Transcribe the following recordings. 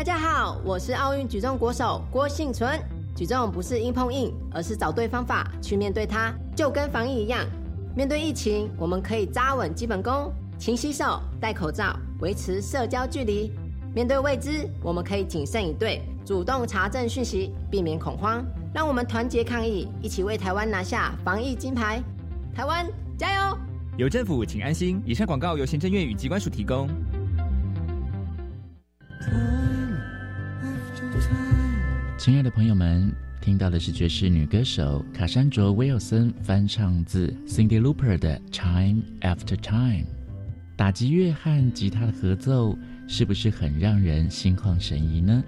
大家好，我是奥运举重国手郭幸存。举重不是硬碰硬，而是找对方法去面对它，就跟防疫一样。面对疫情，我们可以扎稳基本功，勤洗手、戴口罩，维持社交距离。面对未知，我们可以谨慎以对，主动查证讯息，避免恐慌。让我们团结抗疫，一起为台湾拿下防疫金牌。台湾加油！有政府，请安心。以上广告由行政院与机关署提供。亲爱的朋友们，听到的是爵士女歌手卡珊卓·威尔森翻唱自 Cindy Lauper 的《Time After Time》。打击乐和吉他的合奏，是不是很让人心旷神怡呢？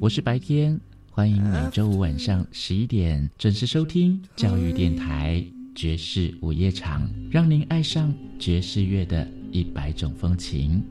我是白天，欢迎每周五晚上十一点准时收听教育电台爵士午夜场，让您爱上爵士乐的一百种风情。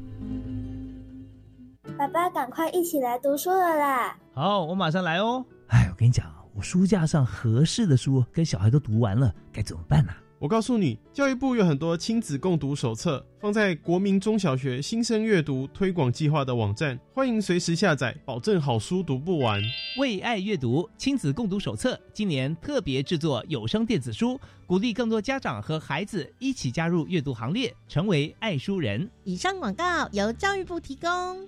爸爸，赶快一起来读书了啦！好，我马上来哦。哎，我跟你讲，我书架上合适的书跟小孩都读完了，该怎么办呢？我告诉你，教育部有很多亲子共读手册，放在国民中小学新生阅读推广计划的网站，欢迎随时下载，保证好书读不完。为爱阅读亲子共读手册，今年特别制作有声电子书，鼓励更多家长和孩子一起加入阅读行列，成为爱书人。以上广告由教育部提供。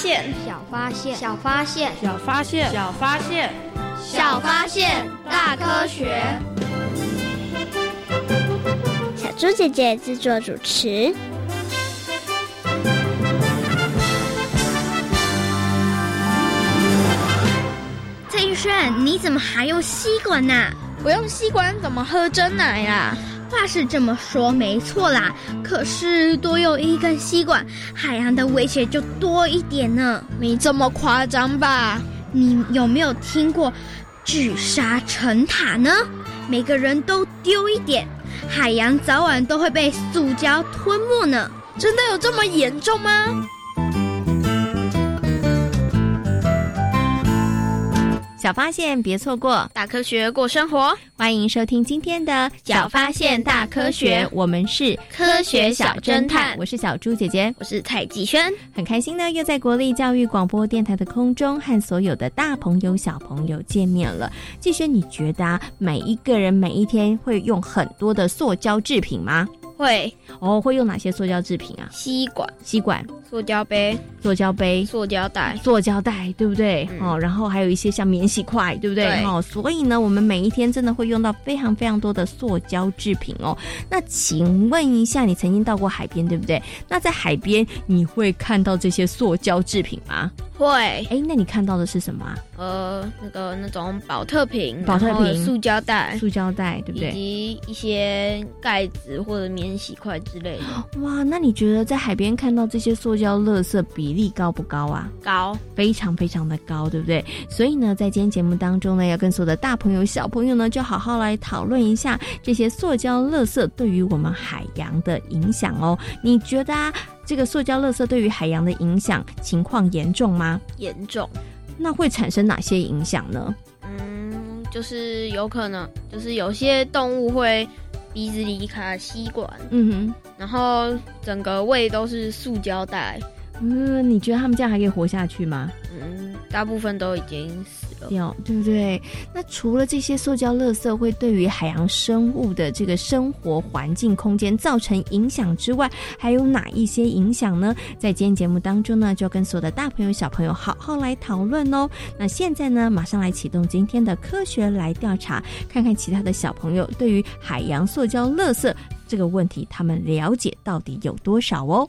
小发现，小发现，小发现，小发现，小发现，小发现，大科学。小猪姐姐制作主持。蔡医生，你怎么还用吸管呢？不用吸管怎么喝真奶啊？话是这么说没错啦，可是多用一根吸管，海洋的威胁就多一点呢。没这么夸张吧？你有没有听过聚沙成塔呢？每个人都丢一点，海洋早晚都会被塑胶吞没呢。真的有这么严重吗？小发现，别错过大科学过生活。欢迎收听今天的《小发现大科学》，我们是科学小侦探。我是小猪姐姐，我是蔡继轩。很开心呢，又在国立教育广播电台的空中和所有的大朋友、小朋友见面了。继轩，你觉得啊，每一个人每一天会用很多的塑胶制品吗？会哦，会用哪些塑胶制品啊？吸管、吸管、塑胶杯、塑胶杯、塑胶袋、塑胶袋，对不对？哦，然后还有一些像免洗筷，对不对？哦，所以呢，我们每一天真的会用到非常非常多的塑胶制品哦。那请问一下，你曾经到过海边，对不对？那在海边你会看到这些塑胶制品吗？会。哎，那你看到的是什么？呃，那个那种保特瓶、保特瓶、塑胶袋、塑胶袋，对不对？以及一些盖子或者免洗筷之类的。哇，那你觉得在海边看到这些塑胶垃圾比例高不高啊？高，非常非常的高，对不对？所以呢，在今天节目当中呢，要跟所有的大朋友、小朋友呢，就好好来讨论一下这些塑胶垃圾对于我们海洋的影响哦。你觉得啊，这个塑胶垃圾对于海洋的影响情况严重吗？严重。那会产生哪些影响呢？嗯，就是有可能，就是有些动物会鼻子里卡吸管，嗯哼，然后整个胃都是塑胶袋。嗯，你觉得他们这样还可以活下去吗？嗯，大部分都已经死掉，对不对？那除了这些塑胶垃圾会对于海洋生物的这个生活环境空间造成影响之外，还有哪一些影响呢？在今天节目当中呢，就要跟所有的大朋友小朋友好好来讨论哦。那现在呢，马上来启动今天的科学来调查，看看其他的小朋友对于海洋塑胶垃圾这个问题，他们了解到底有多少哦。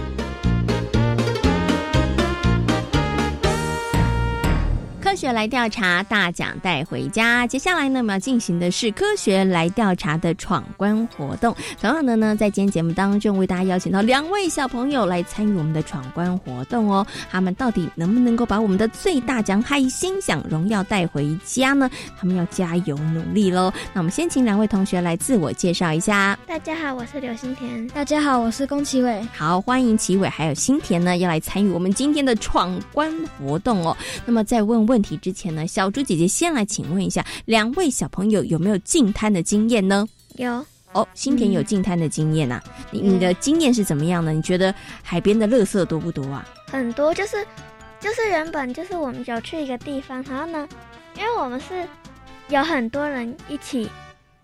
科学来调查，大奖带回家。接下来呢，我们要进行的是科学来调查的闯关活动。同样的呢，在今天节目当中，为大家邀请到两位小朋友来参与我们的闯关活动哦。他们到底能不能够把我们的最大奖海星奖荣耀带回家呢？他们要加油努力喽。那我们先请两位同学来自我介绍一下。大家好，我是刘新田。大家好，我是宫崎伟。好，欢迎齐伟还有新田呢，要来参与我们今天的闯关活动哦。那么再问问题之前呢，小猪姐姐先来请问一下，两位小朋友有没有进滩的经验呢？有。哦，新田有进滩的经验呐。你你的经验是怎么样呢？你觉得海边的垃圾多不多啊？很多，就是就是原本就是我们有去一个地方，然后呢，因为我们是有很多人一起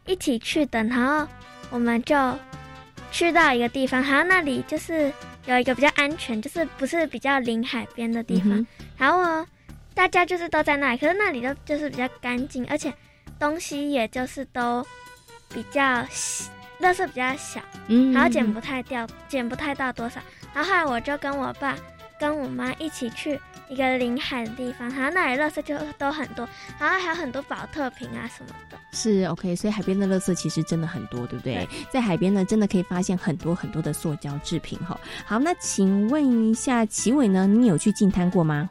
一起去的，然后我们就去到一个地方，然后那里就是有一个比较安全，就是不是比较临海边的地方，然后呢。大家就是都在那里，可是那里都就是比较干净，而且东西也就是都比较小，垃圾比较小，嗯，然后捡不太掉，捡不太到多少。然后后来我就跟我爸跟我妈一起去一个临海的地方，然后那里垃圾就都很多，然后还有很多保特瓶啊什么的。是 OK，所以海边的垃圾其实真的很多，对不对？在海边呢，真的可以发现很多很多的塑胶制品哈。好，那请问一下齐伟呢，你有去进滩过吗？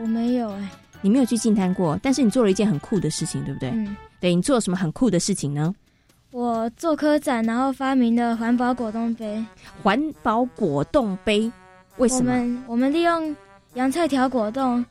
我没有哎，你没有去进滩过，但是你做了一件很酷的事情，对不对？嗯，对你做了什么很酷的事情呢？我做科展，然后发明的环保果冻杯。环保果冻杯，为什么？我们我们利用洋菜条果冻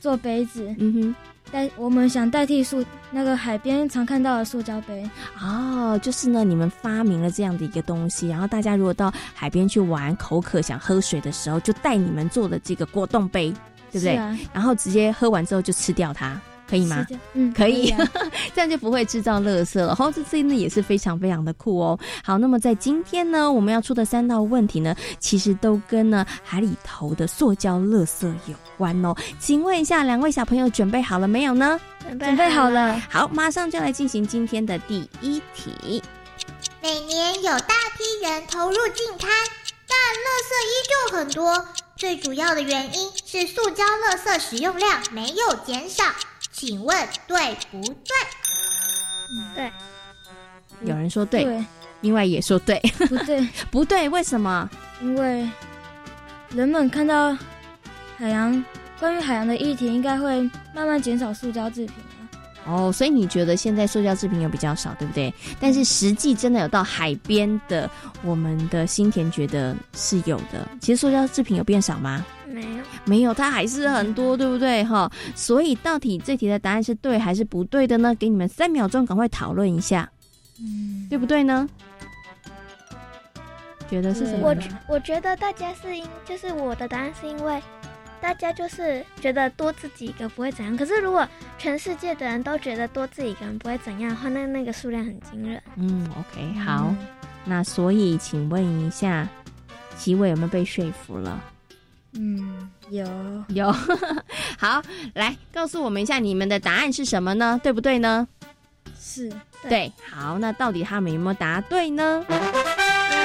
做杯子。嗯哼，代我们想代替塑那个海边常看到的塑胶杯。哦，就是呢，你们发明了这样的一个东西，然后大家如果到海边去玩，口渴想喝水的时候，就带你们做的这个果冻杯。对不对？然后直接喝完之后就吃掉它，可以吗？嗯，可以，这样就不会制造垃圾了。然后这真的也是非常非常的酷哦。好，那么在今天呢，我们要出的三道问题呢，其实都跟呢海里头的塑胶垃圾有关哦。请问一下，两位小朋友准备好了没有呢？准备好了。好，马上就来进行今天的第一题。每年有大批人投入进滩，但垃圾依旧很多。最主要的原因是塑胶垃圾使用量没有减少，请问对不对？对，有人说对，另外也说对，不对，不对，为什么？因为人们看到海洋关于海洋的议题，应该会慢慢减少塑胶制品。哦，所以你觉得现在塑胶制品有比较少，对不对？但是实际真的有到海边的，我们的新田觉得是有的。其实塑胶制品有变少吗？没有，没有，它还是很多，对不对？哈，所以到底这题的答案是对还是不对的呢？给你们三秒钟，赶快讨论一下，嗯，对不对呢？觉得是什么？我我觉得大家是因，就是我的答案是因为。大家就是觉得多自己一个不会怎样，可是如果全世界的人都觉得多自己一个人不会怎样的话，那那个数量很惊人。嗯，OK，好，那所以请问一下，齐伟有没有被说服了？嗯，有有。好，来告诉我们一下你们的答案是什么呢？对不对呢？是对。好，那到底他们有没有答对呢？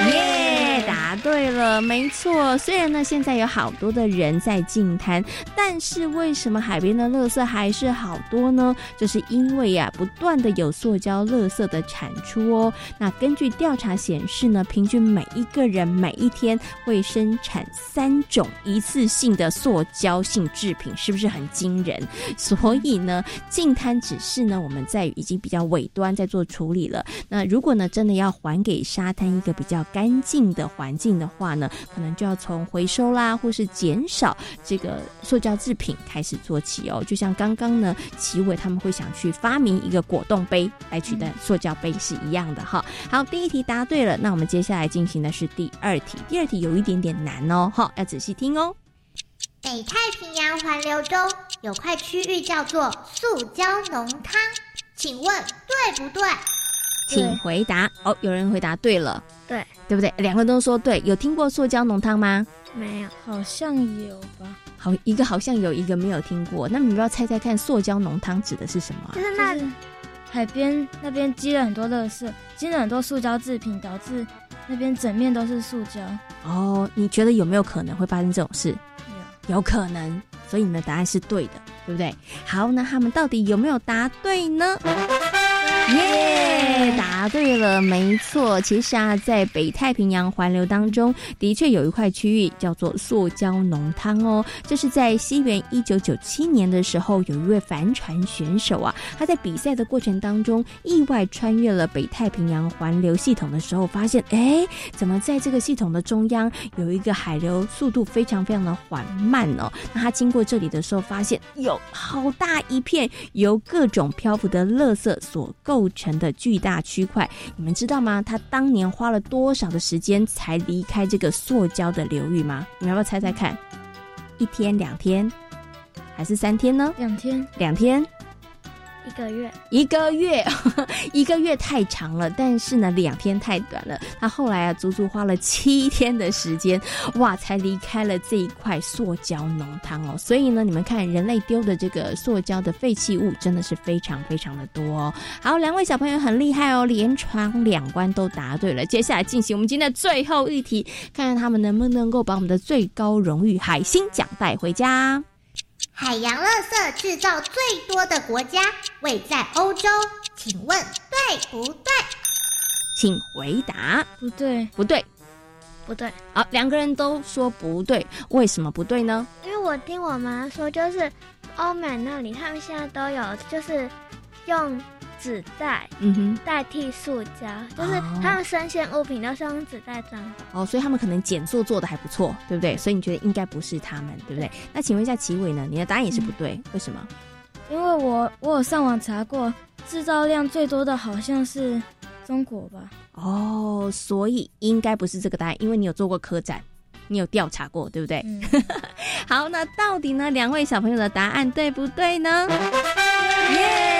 耶，答对了，没错。虽然呢，现在有好多的人在净滩，但是为什么海边的垃圾还是好多呢？就是因为呀，不断的有塑胶垃圾的产出哦。那根据调查显示呢，平均每一个人每一天会生产三种一次性的塑胶性制品，是不是很惊人？所以呢，净滩只是呢，我们在已经比较尾端在做处理了。那如果呢，真的要还给沙滩一个比较干净的环境的话呢，可能就要从回收啦，或是减少这个塑胶制品开始做起哦。就像刚刚呢，奇伟他们会想去发明一个果冻杯来取代塑胶杯是一样的哈。好，第一题答对了，那我们接下来进行的是第二题。第二题有一点点难哦，哈，要仔细听哦。北太平洋环流中有块区域叫做塑胶浓汤，请问对不对？请回答哦。有人回答对了，对对不对？两个都说对。有听过塑胶浓汤吗？没有，好像有吧。好，一个好像有一个没有听过。那你们要猜猜看，塑胶浓汤指的是什么？就是那海边那边积了很多垃圾，积了很多塑胶制品，导致那边整面都是塑胶。哦，你觉得有没有可能会发生这种事？有，有可能。所以你们的答案是对的，对不对？好，那他们到底有没有答对呢？耶，答对了，没错。其实啊，在北太平洋环流当中，的确有一块区域叫做塑胶浓汤哦。这是在西元一九九七年的时候，有一位帆船选手啊，他在比赛的过程当中，意外穿越了北太平洋环流系统的时候，发现，哎，怎么在这个系统的中央有一个海流速度非常非常的缓慢哦？那他经过这里的时候，发现有好大一片由各种漂浮的垃圾所构。构成的巨大区块，你们知道吗？他当年花了多少的时间才离开这个塑胶的流域吗？你们要不要猜猜看？一天、两天，还是三天呢？两天，两天。一个月，一个月，一个月太长了，但是呢，两天太短了。他后来啊，足足花了七天的时间，哇，才离开了这一块塑胶浓汤哦。所以呢，你们看，人类丢的这个塑胶的废弃物真的是非常非常的多哦。好，两位小朋友很厉害哦，连闯两关都答对了。接下来进行我们今天的最后一题，看看他们能不能够把我们的最高荣誉海星奖带回家。海洋垃圾制造最多的国家位在欧洲，请问对不对？请回答。不对，不对，不对。好，两个人都说不对，为什么不对呢？因为我听我妈说，就是欧美那里，他们现在都有，就是用。纸袋，嗯哼，代替塑胶，就是他们生鲜物品都是用纸袋装的。哦，所以他们可能减塑做的还不错，对不对？所以你觉得应该不是他们，对不对？那请问一下齐伟呢？你的答案也是不对，为什么？因为我我有上网查过，制造量最多的好像是中国吧？哦，所以应该不是这个答案，因为你有做过科展，你有调查过，对不对？好，那到底呢？两位小朋友的答案对不对呢？耶！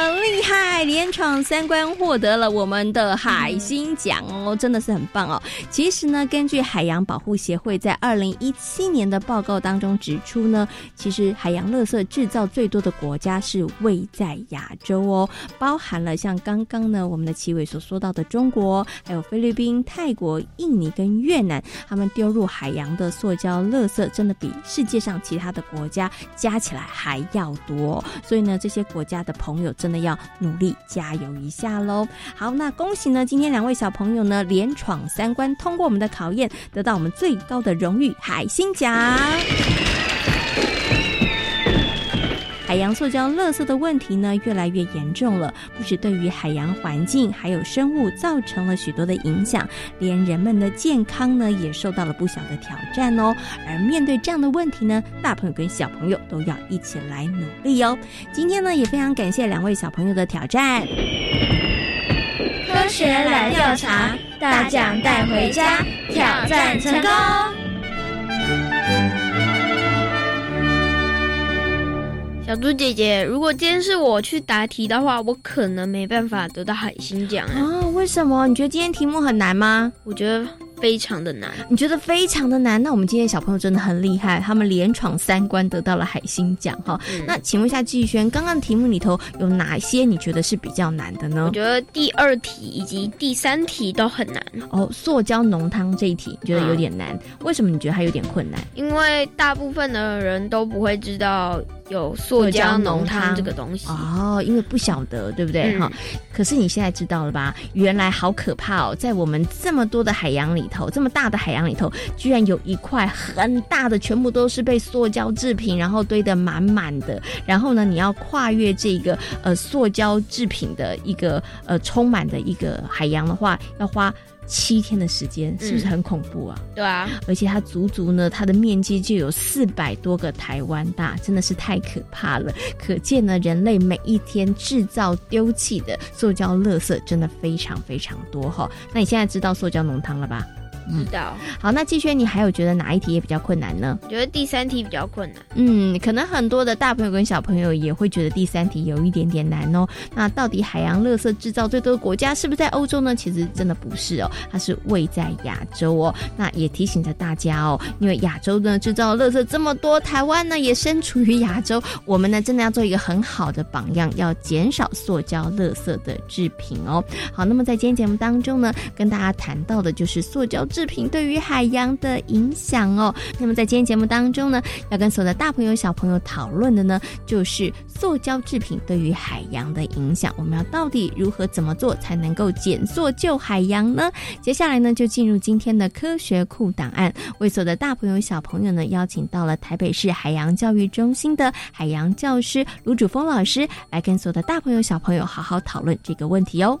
很厉害，连闯三关，获得了我们的海星奖哦，真的是很棒哦。其实呢，根据海洋保护协会在二零一七年的报告当中指出呢，其实海洋垃圾制造最多的国家是位在亚洲哦，包含了像刚刚呢我们的齐伟所说到的中国，还有菲律宾、泰国、印尼跟越南，他们丢入海洋的塑胶垃圾真的比世界上其他的国家加起来还要多。所以呢，这些国家的朋友真那要努力加油一下喽。好，那恭喜呢，今天两位小朋友呢连闯三关，通过我们的考验，得到我们最高的荣誉海星奖。海洋塑胶垃圾的问题呢，越来越严重了，不止对于海洋环境还有生物造成了许多的影响，连人们的健康呢，也受到了不小的挑战哦。而面对这样的问题呢，大朋友跟小朋友都要一起来努力哦。今天呢，也非常感谢两位小朋友的挑战。科学来调查，大奖带回家，挑战成功。小猪姐姐，如果今天是我去答题的话，我可能没办法得到海星奖哦。为什么？你觉得今天题目很难吗？我觉得非常的难。你觉得非常的难？那我们今天小朋友真的很厉害，他们连闯三关得到了海星奖哈。那请问一下季轩，刚刚题目里头有哪些你觉得是比较难的呢？我觉得第二题以及第三题都很难。哦，塑胶浓汤这一题你觉得有点难，为什么你觉得它有点困难？因为大部分的人都不会知道有塑胶浓汤这个东西哦，因为不晓得，对不对？哈，可是你现在知道了吧？原来好可怕哦，在我们这么多的海洋里头，这么大的海洋里头，居然有一块很大的，全部都是被塑胶制品，然后堆得满满的。然后呢，你要跨越这个呃塑胶制品的一个呃充满的一个海洋的话，要花。七天的时间是不是很恐怖啊？对啊，而且它足足呢，它的面积就有四百多个台湾大，真的是太可怕了。可见呢，人类每一天制造丢弃的塑胶垃圾真的非常非常多哈。那你现在知道塑胶浓汤了吧？知道。好，那季轩，你还有觉得哪一题也比较困难呢？我觉得第三题比较困难。嗯，可能很多的大朋友跟小朋友也会觉得第三题有一点点难哦。那到底海洋垃圾制造最多的国家是不是在欧洲呢？其实真的不是哦，它是位在亚洲哦。那也提醒着大家哦，因为亚洲呢制造垃圾这么多，台湾呢也身处于亚洲，我们呢真的要做一个很好的榜样，要减少塑胶垃圾的制品哦。好，那么在今天节目当中呢，跟大家谈到的就是塑胶制。品对于海洋的影响哦。那么在今天节目当中呢，要跟所有的大朋友小朋友讨论的呢，就是塑胶制品对于海洋的影响。我们要到底如何怎么做才能够减塑救海洋呢？接下来呢，就进入今天的科学库档案，为所有的大朋友小朋友呢，邀请到了台北市海洋教育中心的海洋教师卢主峰老师，来跟所有的大朋友小朋友好好讨论这个问题哦。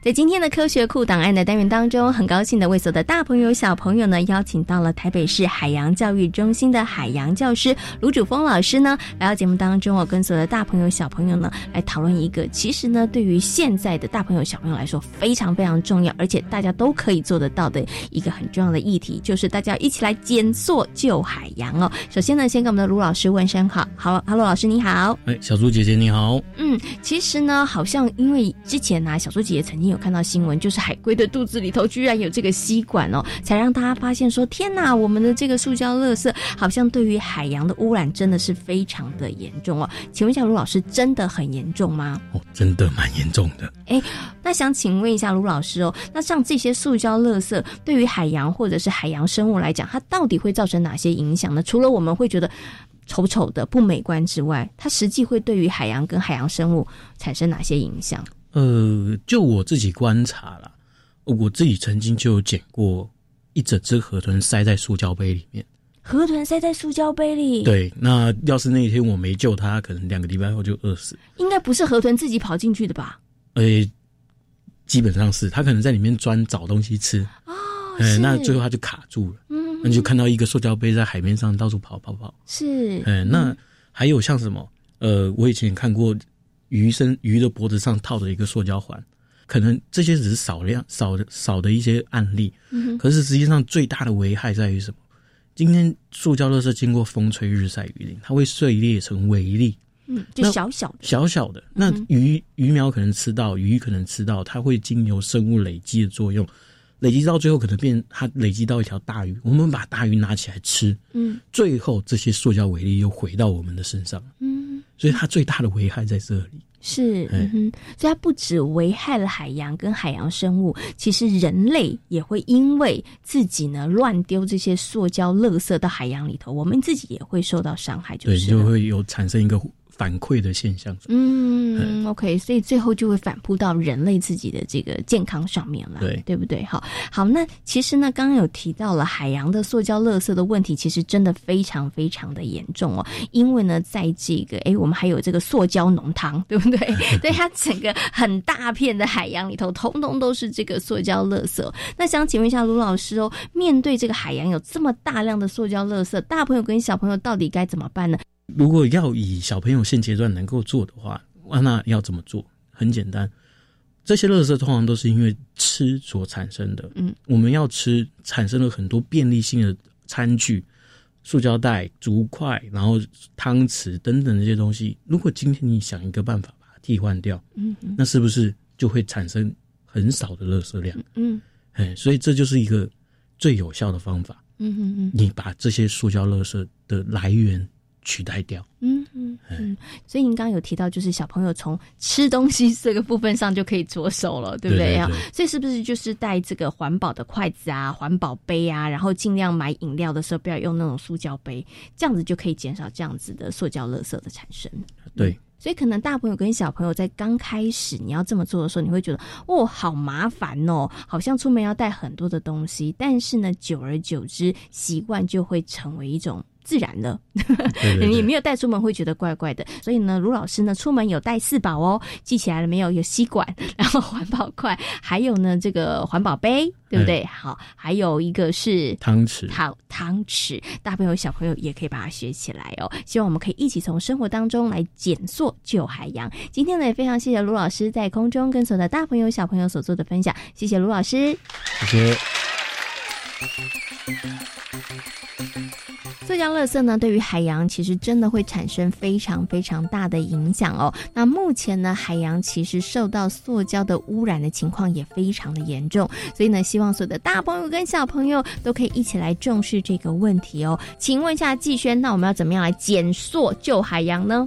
在今天的科学库档案的单元当中，很高兴的为所有的大朋友小朋友呢，邀请到了台北市海洋教育中心的海洋教师卢主峰老师呢，来到节目当中，我跟所有的大朋友小朋友呢，来讨论一个其实呢，对于现在的大朋友小朋友来说非常非常重要，而且大家都可以做得到的一个很重要的议题，就是大家一起来减塑救海洋哦。首先呢，先跟我们的卢老师问声好，好哈喽，老师你好，哎，小猪姐姐你好，嗯，其实呢，好像因为之前呢，小猪姐姐曾经有。看到新闻，就是海龟的肚子里头居然有这个吸管哦，才让大家发现说：天哪，我们的这个塑胶垃圾好像对于海洋的污染真的是非常的严重哦。请问一下卢老师，真的很严重吗？哦，真的蛮严重的。哎，那想请问一下卢老师哦，那像这些塑胶垃圾对于海洋或者是海洋生物来讲，它到底会造成哪些影响呢？除了我们会觉得丑丑的不美观之外，它实际会对于海洋跟海洋生物产生哪些影响？呃，就我自己观察了，我自己曾经就捡过一整只河豚塞在塑胶杯里面。河豚塞在塑胶杯里？对，那要是那一天我没救它，可能两个礼拜后就饿死。应该不是河豚自己跑进去的吧？呃，基本上是，它可能在里面钻找东西吃。哦，哎，那最后它就卡住了。嗯，那就看到一个塑胶杯在海面上到处跑跑跑。是，哎，那还有像什么？呃，我以前看过。鱼身鱼的脖子上套着一个塑胶环，可能这些只是少量少的少的一些案例，可是实际上最大的危害在于什么？今天塑胶垃圾经过风吹日晒雨淋，它会碎裂成微粒，嗯，就小小的。小小的。那鱼鱼苗可能吃到，鱼可能吃到，它会经由生物累积的作用，累积到最后可能变它累积到一条大鱼，我们把大鱼拿起来吃，嗯，最后这些塑胶微粒又回到我们的身上，嗯。所以它最大的危害在这里，是，嗯哼，所以它不止危害了海洋跟海洋生物，其实人类也会因为自己呢乱丢这些塑胶垃圾到海洋里头，我们自己也会受到伤害，就是就会有产生一个反馈的现象。嗯，OK，所以最后就会反扑到人类自己的这个健康上面了，对对不对？好，好，那其实呢，刚刚有提到了海洋的塑胶垃圾的问题，其实真的非常非常的严重哦。因为呢，在这个哎，我们还有这个塑胶浓汤，对不对？对它整个很大片的海洋里头，通通都是这个塑胶垃圾。那想请问一下卢老师哦，面对这个海洋有这么大量的塑胶垃圾，大朋友跟小朋友到底该怎么办呢？如果要以小朋友现阶段能够做的话，那要怎么做？很简单，这些垃圾通常都是因为吃所产生的。嗯，我们要吃，产生了很多便利性的餐具、塑胶袋、竹筷，然后汤匙等等这些东西。如果今天你想一个办法把它替换掉，嗯，那是不是就会产生很少的垃圾量？嗯，哎，所以这就是一个最有效的方法。嗯嗯嗯，你把这些塑胶垃圾的来源取代掉。嗯嗯嗯，所以您刚刚有提到，就是小朋友从吃东西这个部分上就可以着手了，对不对啊？所以是不是就是带这个环保的筷子啊、环保杯啊，然后尽量买饮料的时候不要用那种塑胶杯，这样子就可以减少这样子的塑胶垃圾的产生。对。所以可能大朋友跟小朋友在刚开始你要这么做的时候，你会觉得哦好麻烦哦，好像出门要带很多的东西。但是呢，久而久之，习惯就会成为一种自然了。你没有带出门会觉得怪怪的。所以呢，卢老师呢出门有带四宝哦，记起来了没有？有吸管，然后环保筷，还有呢这个环保杯，对不对？好，还有一个是汤匙，汤汤匙。大朋友小朋友也可以把它学起来哦。希望我们可以一起从生活当中来减塑。救海洋，今天呢也非常谢谢卢老师在空中跟所有的大朋友小朋友所做的分享，谢谢卢老师，谢谢。塑胶垃圾呢，对于海洋其实真的会产生非常非常大的影响哦。那目前呢，海洋其实受到塑胶的污染的情况也非常的严重，所以呢，希望所有的大朋友跟小朋友都可以一起来重视这个问题哦。请问一下季轩，那我们要怎么样来减塑救海洋呢？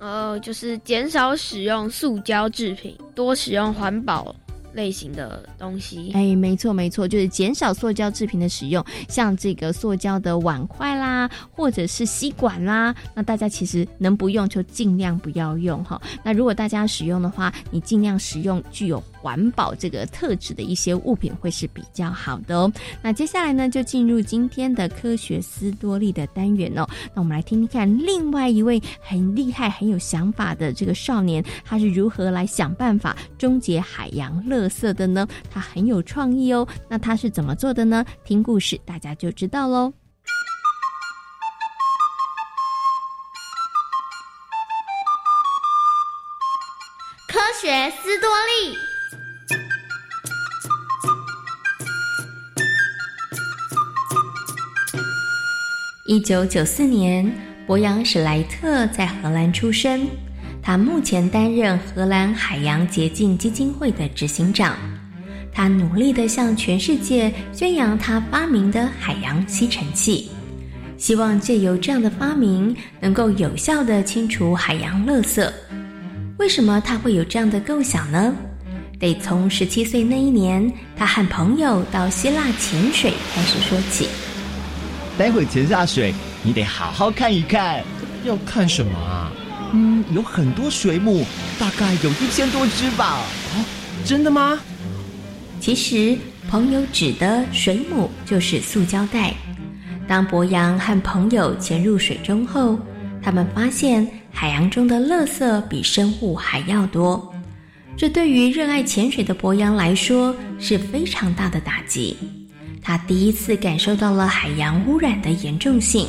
呃，就是减少使用塑胶制品，多使用环保类型的东西。哎，没错没错，就是减少塑胶制品的使用，像这个塑胶的碗筷啦，或者是吸管啦，那大家其实能不用就尽量不要用哈。那如果大家使用的话，你尽量使用具有环保这个特质的一些物品会是比较好的哦。那接下来呢，就进入今天的科学斯多利的单元哦。那我们来听听看，另外一位很厉害、很有想法的这个少年，他是如何来想办法终结海洋垃圾的呢？他很有创意哦。那他是怎么做的呢？听故事大家就知道喽。科学斯多利。一九九四年，博扬史莱特在荷兰出生。他目前担任荷兰海洋洁净基金会的执行长。他努力地向全世界宣扬他发明的海洋吸尘器，希望借由这样的发明，能够有效地清除海洋垃圾。为什么他会有这样的构想呢？得从十七岁那一年，他和朋友到希腊潜水开始说起。待会潜下水，你得好好看一看。要看什么啊？嗯，有很多水母，大概有一千多只吧。哦，真的吗？其实，朋友指的水母就是塑胶袋。当博洋和朋友潜入水中后，他们发现海洋中的垃圾比生物还要多。这对于热爱潜水的博洋来说是非常大的打击。他第一次感受到了海洋污染的严重性。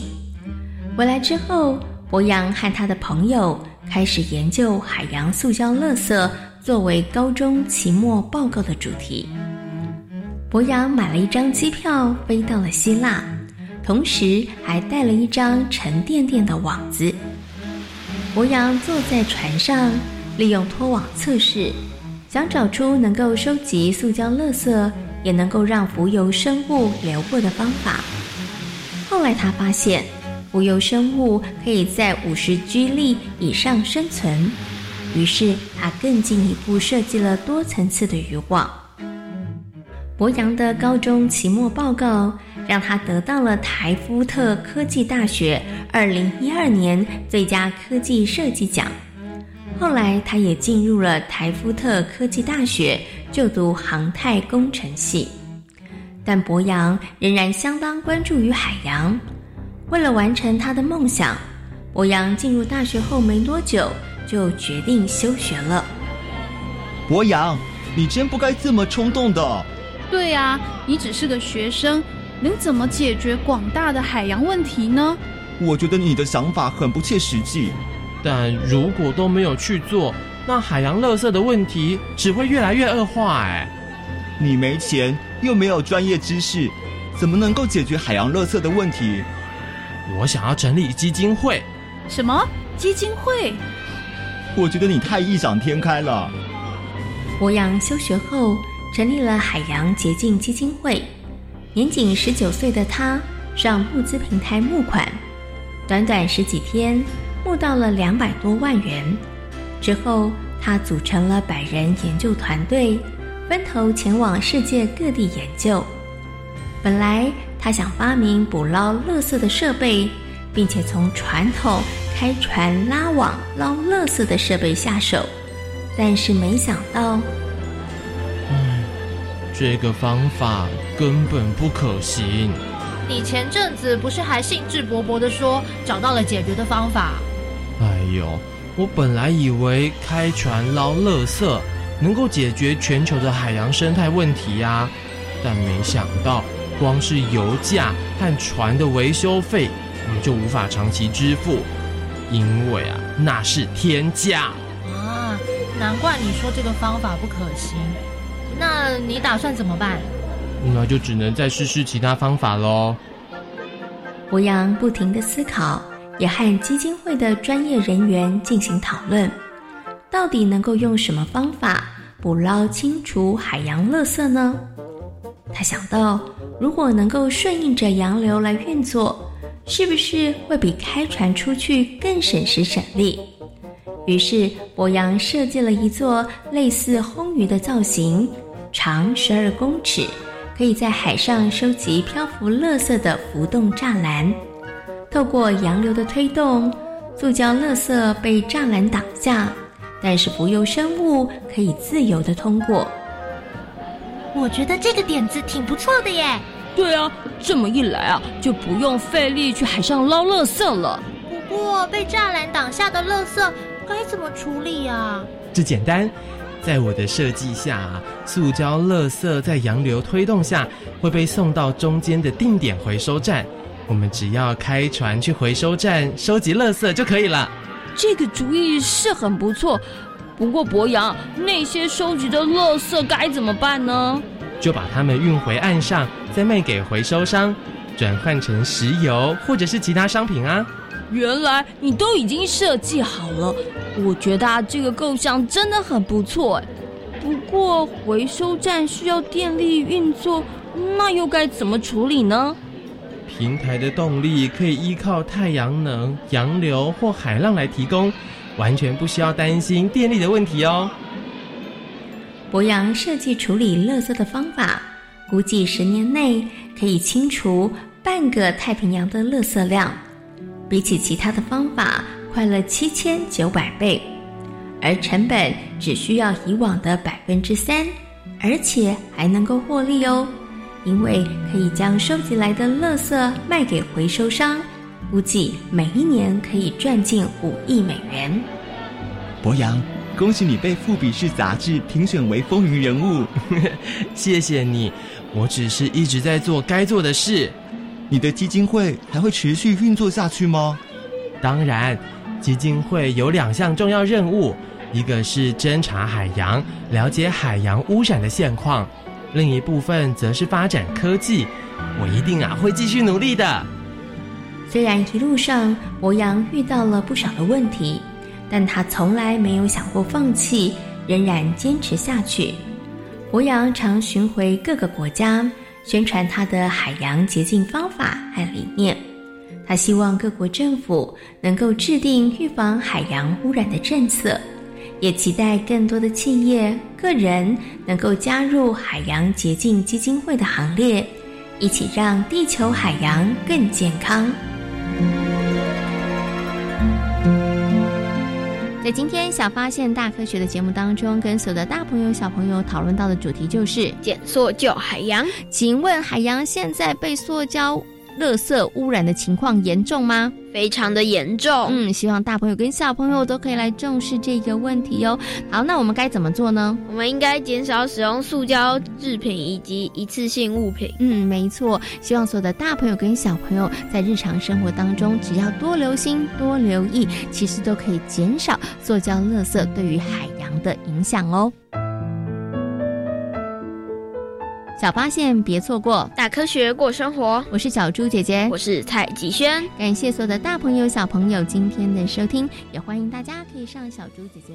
回来之后，博洋和他的朋友开始研究海洋塑胶垃圾作为高中期末报告的主题。博洋买了一张机票飞到了希腊，同时还带了一张沉甸甸的网子。博洋坐在船上，利用拖网测试，想找出能够收集塑胶垃圾。也能够让浮游生物流过的方法。后来他发现，浮游生物可以在五十居力以上生存，于是他更进一步设计了多层次的渔网。博洋的高中期末报告让他得到了台夫特科技大学二零一二年最佳科技设计奖。后来，他也进入了台夫特科技大学就读航太工程系。但博洋仍然相当关注于海洋。为了完成他的梦想，博洋进入大学后没多久就决定休学了。博洋，你真不该这么冲动的。对啊，你只是个学生，能怎么解决广大的海洋问题呢？我觉得你的想法很不切实际。但如果都没有去做，那海洋垃圾的问题只会越来越恶化。哎，你没钱又没有专业知识，怎么能够解决海洋垃圾的问题？我想要成立基金会。什么基金会？我觉得你太异想天开了。博洋休学后成立了海洋洁净基金会，年仅十九岁的他上募资平台募款，短短十几天。募到了两百多万元之后，他组成了百人研究团队，分头前往世界各地研究。本来他想发明捕捞垃圾的设备，并且从传统开船拉网捞垃圾的设备下手，但是没想到，唉，这个方法根本不可行。你前阵子不是还兴致勃勃的说找到了解决的方法？哎呦，我本来以为开船捞垃圾能够解决全球的海洋生态问题呀，但没想到光是油价和船的维修费，我们就无法长期支付，因为啊，那是天价啊！难怪你说这个方法不可行。那你打算怎么办？那就只能再试试其他方法喽。博洋不停的思考。也和基金会的专业人员进行讨论，到底能够用什么方法捕捞清除海洋垃圾呢？他想到，如果能够顺应着洋流来运作，是不是会比开船出去更省时省力？于是，博洋设计了一座类似轰鱼的造型，长十二公尺，可以在海上收集漂浮垃圾的浮动栅栏。透过洋流的推动，塑胶垃圾被栅栏挡下，但是浮游生物可以自由的通过。我觉得这个点子挺不错的耶。对啊，这么一来啊，就不用费力去海上捞垃圾了。不过被栅栏挡下的垃圾该怎么处理啊？这简单，在我的设计下，塑胶垃圾在洋流推动下会被送到中间的定点回收站。我们只要开船去回收站收集垃圾就可以了。这个主意是很不错，不过博洋，那些收集的垃圾该怎么办呢？就把它们运回岸上，再卖给回收商，转换成石油或者是其他商品啊。原来你都已经设计好了，我觉得啊，这个构想真的很不错。不过回收站需要电力运作，那又该怎么处理呢？平台的动力可以依靠太阳能、洋流或海浪来提供，完全不需要担心电力的问题哦。博洋设计处理垃圾的方法，估计十年内可以清除半个太平洋的垃圾量，比起其他的方法快了七千九百倍，而成本只需要以往的百分之三，而且还能够获利哦。因为可以将收集来的垃圾卖给回收商，估计每一年可以赚进五亿美元。博洋，恭喜你被《富比士》杂志评选为风云人物，谢谢你。我只是一直在做该做的事。你的基金会还会持续运作下去吗？当然，基金会有两项重要任务，一个是侦查海洋，了解海洋污染的现况。另一部分则是发展科技，我一定啊会继续努力的。虽然一路上博洋遇到了不少的问题，但他从来没有想过放弃，仍然坚持下去。博洋常巡回各个国家，宣传他的海洋洁净方法和理念。他希望各国政府能够制定预防海洋污染的政策。也期待更多的企业、个人能够加入海洋洁净基金会的行列，一起让地球海洋更健康。在今天小发现大科学的节目当中，跟所有的大朋友小朋友讨论到的主题就是减塑救海洋。请问海洋现在被塑胶垃圾污染的情况严重吗？非常的严重。嗯，希望大朋友跟小朋友都可以来重视这个问题哦。好，那我们该怎么做呢？我们应该减少使用塑胶制品以及一次性物品。嗯，没错。希望所有的大朋友跟小朋友在日常生活当中，只要多留心、多留意，其实都可以减少塑胶垃圾对于海洋的影响哦。小发现，别错过大科学过生活。我是小猪姐姐，我是蔡吉轩。感谢所有的大朋友、小朋友今天的收听，也欢迎大家可以上小猪姐姐。